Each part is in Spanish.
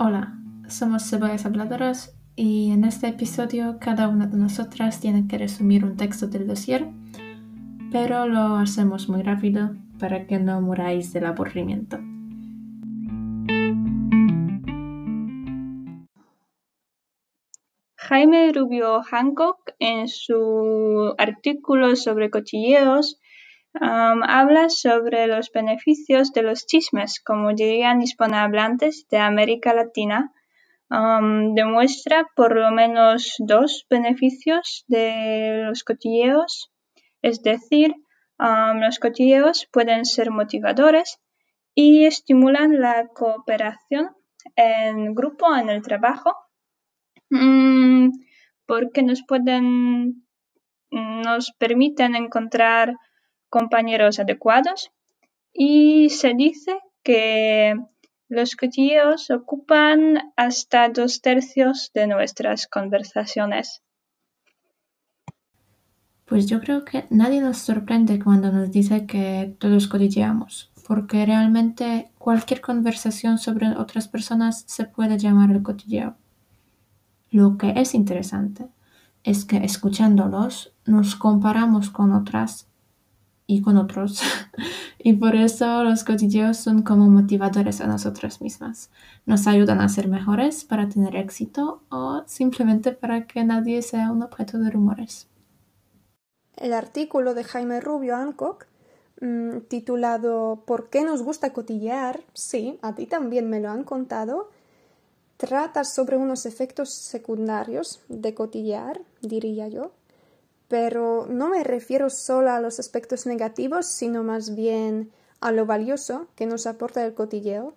Hola, somos Cebollas Habladoras y en este episodio cada una de nosotras tiene que resumir un texto del dossier, pero lo hacemos muy rápido para que no muráis del aburrimiento. Jaime Rubio Hancock, en su artículo sobre cotilleos, habla sobre los beneficios de los chismes, como dirían hispanohablantes de América Latina. demuestra por lo menos dos beneficios de los cotilleos, es decir, los cotilleos pueden ser motivadores y estimulan la cooperación en grupo, en el trabajo, mm, porque nos pueden, nos permiten encontrar compañeros adecuados y se dice que los cotilleos ocupan hasta dos tercios de nuestras conversaciones. Pues yo creo que nadie nos sorprende cuando nos dice que todos cotilleamos, porque realmente cualquier conversación sobre otras personas se puede llamar el cotilleo. Lo que es interesante es que escuchándolos nos comparamos con otras y con otros. y por eso los cotilleos son como motivadores a nosotras mismas. Nos ayudan a ser mejores para tener éxito o simplemente para que nadie sea un objeto de rumores. El artículo de Jaime Rubio Hancock, mm, titulado ¿Por qué nos gusta cotillear? Sí, a ti también me lo han contado. Trata sobre unos efectos secundarios de cotillear, diría yo, pero no me refiero solo a los aspectos negativos, sino más bien a lo valioso que nos aporta el cotilleo.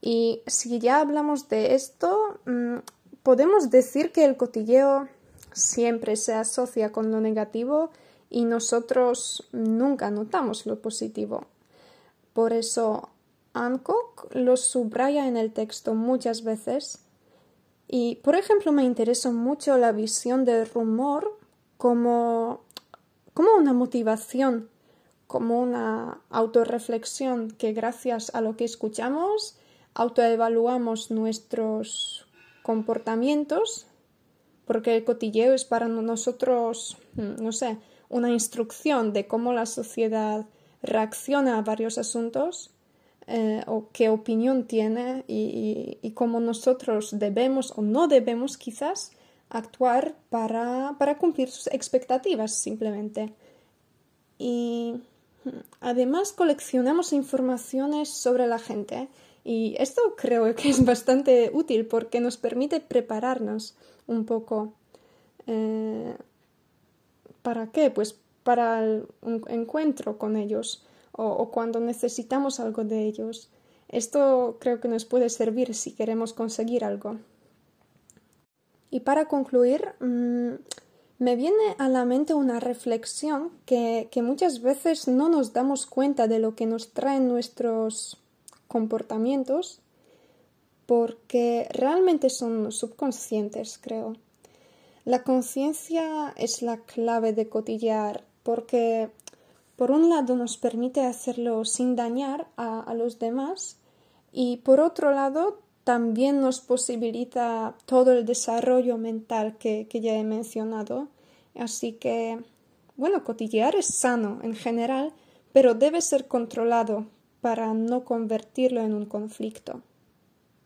Y si ya hablamos de esto, mm, podemos decir que el cotilleo siempre se asocia con lo negativo y nosotros nunca notamos lo positivo. Por eso Hancock lo subraya en el texto muchas veces. Y, por ejemplo, me interesó mucho la visión del rumor como, como una motivación, como una autorreflexión que gracias a lo que escuchamos autoevaluamos nuestros comportamientos, porque el cotilleo es para nosotros, mm, no sé, una instrucción de cómo la sociedad reacciona a varios asuntos eh, o qué opinión tiene y, cómo nosotros debemos o no debemos quizás actuar para, para cumplir sus expectativas simplemente. Y además coleccionamos informaciones sobre la gente y esto creo que es bastante útil porque nos permite prepararnos un poco. Eh, ¿Para qué? Pues para un encuentro con ellos o, cuando necesitamos algo de ellos. Esto creo que nos puede servir si queremos conseguir algo. Y para concluir, mm, me viene a la mente una reflexión que, que, muchas veces no nos damos cuenta de lo que nos traen nuestros comportamientos porque realmente son subconscientes, creo. La conciencia es la clave de cotillar porque por un lado nos permite hacerlo sin dañar a, a los demás y por otro lado también nos posibilita todo el desarrollo mental que, ya he mencionado. Así que, bueno, cotillear es sano en general, pero debe ser controlado para no convertirlo en un conflicto.